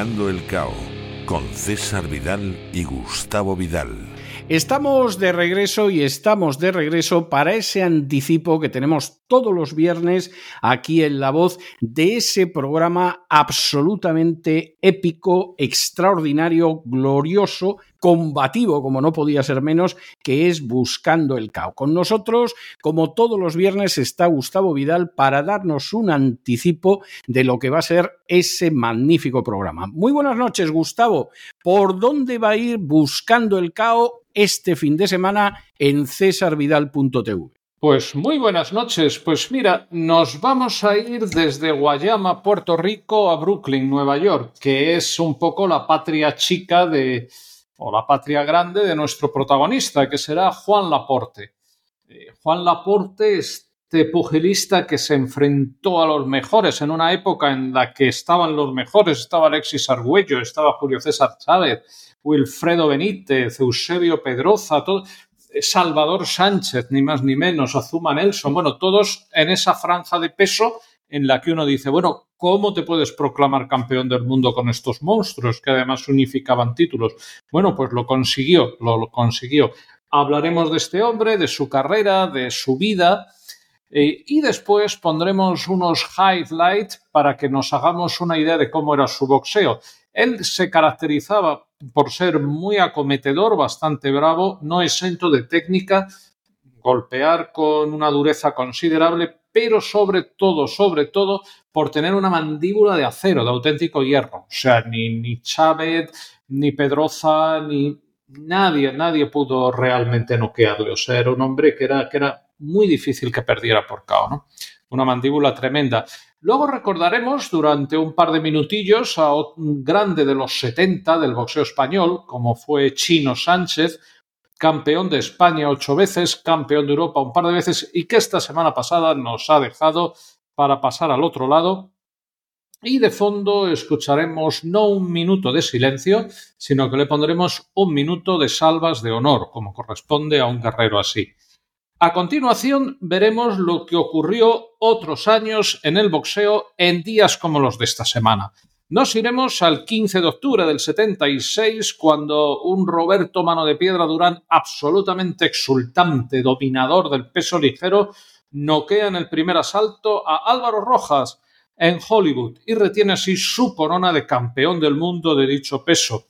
El Cao con César Vidal y Gustavo Vidal. Estamos de regreso y estamos de regreso para ese anticipo que tenemos todos los viernes aquí en La Voz de ese programa absolutamente épico, extraordinario, glorioso, combativo, como no podía ser menos, que es Buscando el Cao. Con nosotros, como todos los viernes, está Gustavo Vidal para darnos un anticipo de lo que va a ser ese magnífico programa. Muy buenas noches, Gustavo. ¿Por dónde va a ir Buscando el Cao este fin de semana en cesarvidal.tv? Pues muy buenas noches. Pues mira, nos vamos a ir desde Guayama, Puerto Rico, a Brooklyn, Nueva York, que es un poco la patria chica de, o la patria grande de nuestro protagonista, que será Juan Laporte. Eh, Juan Laporte, este pugilista que se enfrentó a los mejores en una época en la que estaban los mejores, estaba Alexis Argüello, estaba Julio César Chávez, Wilfredo Benítez, Eusebio Pedroza, todo, Salvador Sánchez, ni más ni menos, Azuma Nelson, bueno, todos en esa franja de peso en la que uno dice, bueno, ¿cómo te puedes proclamar campeón del mundo con estos monstruos que además unificaban títulos? Bueno, pues lo consiguió, lo, consiguió. Hablaremos de este hombre, de su carrera, de su vida. Eh, y después pondremos unos highlights para que nos hagamos una idea de cómo era su boxeo. Él se caracterizaba por ser muy acometedor, bastante bravo, no exento de técnica, golpear con una dureza considerable, pero sobre todo, sobre todo, por tener una mandíbula de acero, de auténtico hierro. O sea, ni, ni Chávez, ni Pedroza, ni nadie, nadie pudo realmente noquearle. O sea, era un hombre que era, que era muy difícil que perdiera por KO, ¿no? Una mandíbula tremenda. Luego recordaremos durante un par de minutillos a un grande de los 70 del boxeo español, como fue Chino Sánchez, campeón de España ocho veces, campeón de Europa un par de veces y que esta semana pasada nos ha dejado para pasar al otro lado. Y de fondo escucharemos no un minuto de silencio, sino que le pondremos un minuto de salvas de honor, como corresponde a un guerrero así. A continuación veremos lo que ocurrió otros años en el boxeo en días como los de esta semana. Nos iremos al 15 de octubre del 76, cuando un Roberto Mano de Piedra Durán, absolutamente exultante, dominador del peso ligero, noquea en el primer asalto a Álvaro Rojas en Hollywood y retiene así su corona de campeón del mundo de dicho peso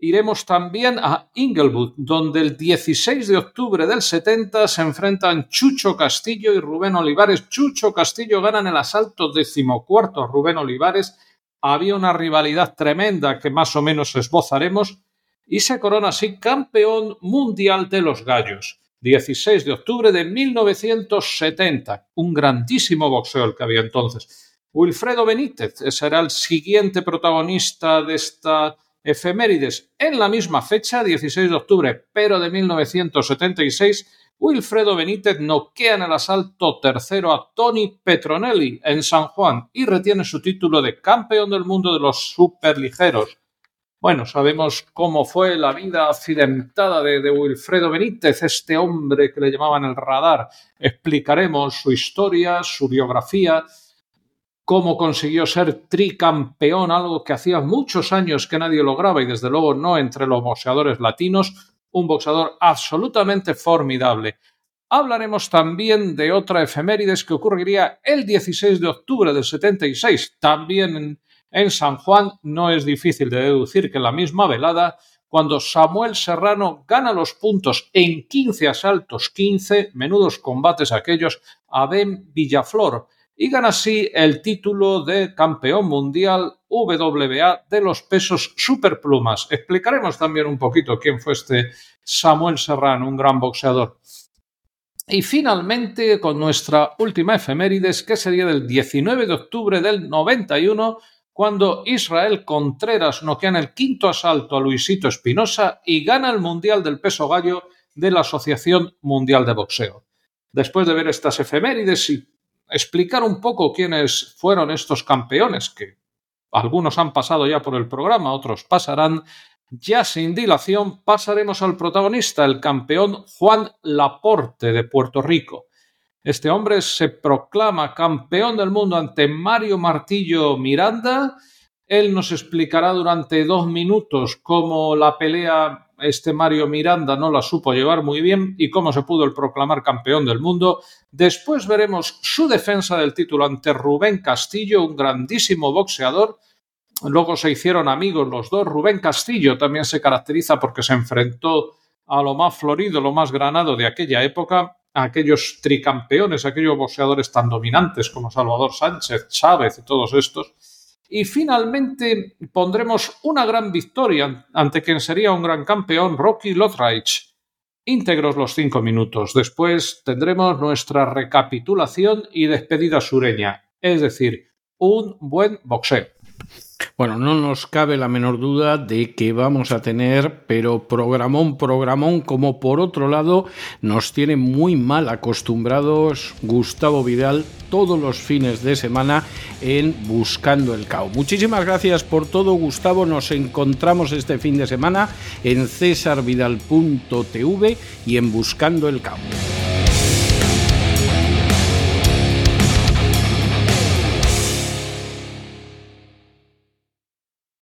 iremos también a Inglewood, donde el 16 de octubre del 70 se enfrentan Chucho Castillo y Rubén Olivares. Chucho Castillo ganan el asalto decimocuarto a Rubén Olivares. Había una rivalidad tremenda que más o menos esbozaremos y se corona así campeón mundial de los gallos. 16 de octubre de 1970. Un grandísimo boxeo el que había entonces. Wilfredo Benítez será el siguiente protagonista de esta efemérides en la misma fecha, 16 de octubre, pero de 1976, Wilfredo Benítez noquea en el asalto tercero a Tony Petronelli en San Juan y retiene su título de campeón del mundo de los superligeros. Bueno, sabemos cómo fue la vida accidentada de, de, Wilfredo Benítez, este hombre que le llamaban el radar. Explicaremos su historia, su biografía cómo consiguió ser tricampeón, algo que hacía muchos años que nadie lograba y desde luego no entre los boxeadores latinos, un boxeador absolutamente formidable. Hablaremos también de otra efemérides que ocurriría el 16 de octubre del 76, también en, en San Juan. No es difícil de deducir que la misma velada, cuando Samuel Serrano gana los puntos en 15 asaltos, 15 menudos combates aquellos a Ben Villaflor, y gana así el título de campeón mundial WBA de los pesos superplumas. Explicaremos también un poquito quién fue este Samuel Serrano, un gran boxeador. Y finalmente, con nuestra última efemérides, que sería del 19 de octubre del 91, cuando Israel Contreras noquea en el quinto asalto a Luisito Espinosa y gana el Mundial del Peso Gallo de la Asociación Mundial de Boxeo. Después de ver estas efemérides y explicar un poco quiénes fueron estos campeones, que algunos han pasado ya por el programa, otros pasarán. Ya sin dilación pasaremos al protagonista, el campeón Juan Laporte de Puerto Rico. Este hombre se proclama campeón del mundo ante Mario Martillo Miranda. Él nos explicará durante dos minutos cómo la pelea este Mario Miranda no la supo llevar muy bien y cómo se pudo el proclamar campeón del mundo. Después veremos su defensa del título ante Rubén Castillo, un grandísimo boxeador. Luego se hicieron amigos los dos. Rubén Castillo también se caracteriza porque se enfrentó a lo más florido, lo más granado de aquella época, a aquellos tricampeones, aquellos boxeadores tan dominantes como Salvador Sánchez, Chávez y todos estos. Y finalmente pondremos una gran victoria ante quien sería un gran campeón, Rocky Lothreich. Íntegros los cinco minutos. Después tendremos nuestra recapitulación y despedida sureña, es decir, un buen boxeo. Bueno, no nos cabe la menor duda de que vamos a tener, pero programón, programón, como por otro lado nos tiene muy mal acostumbrados Gustavo Vidal todos los fines de semana en Buscando el Cao. Muchísimas gracias por todo, Gustavo. Nos encontramos este fin de semana en cesarvidal.tv y en Buscando el Cao.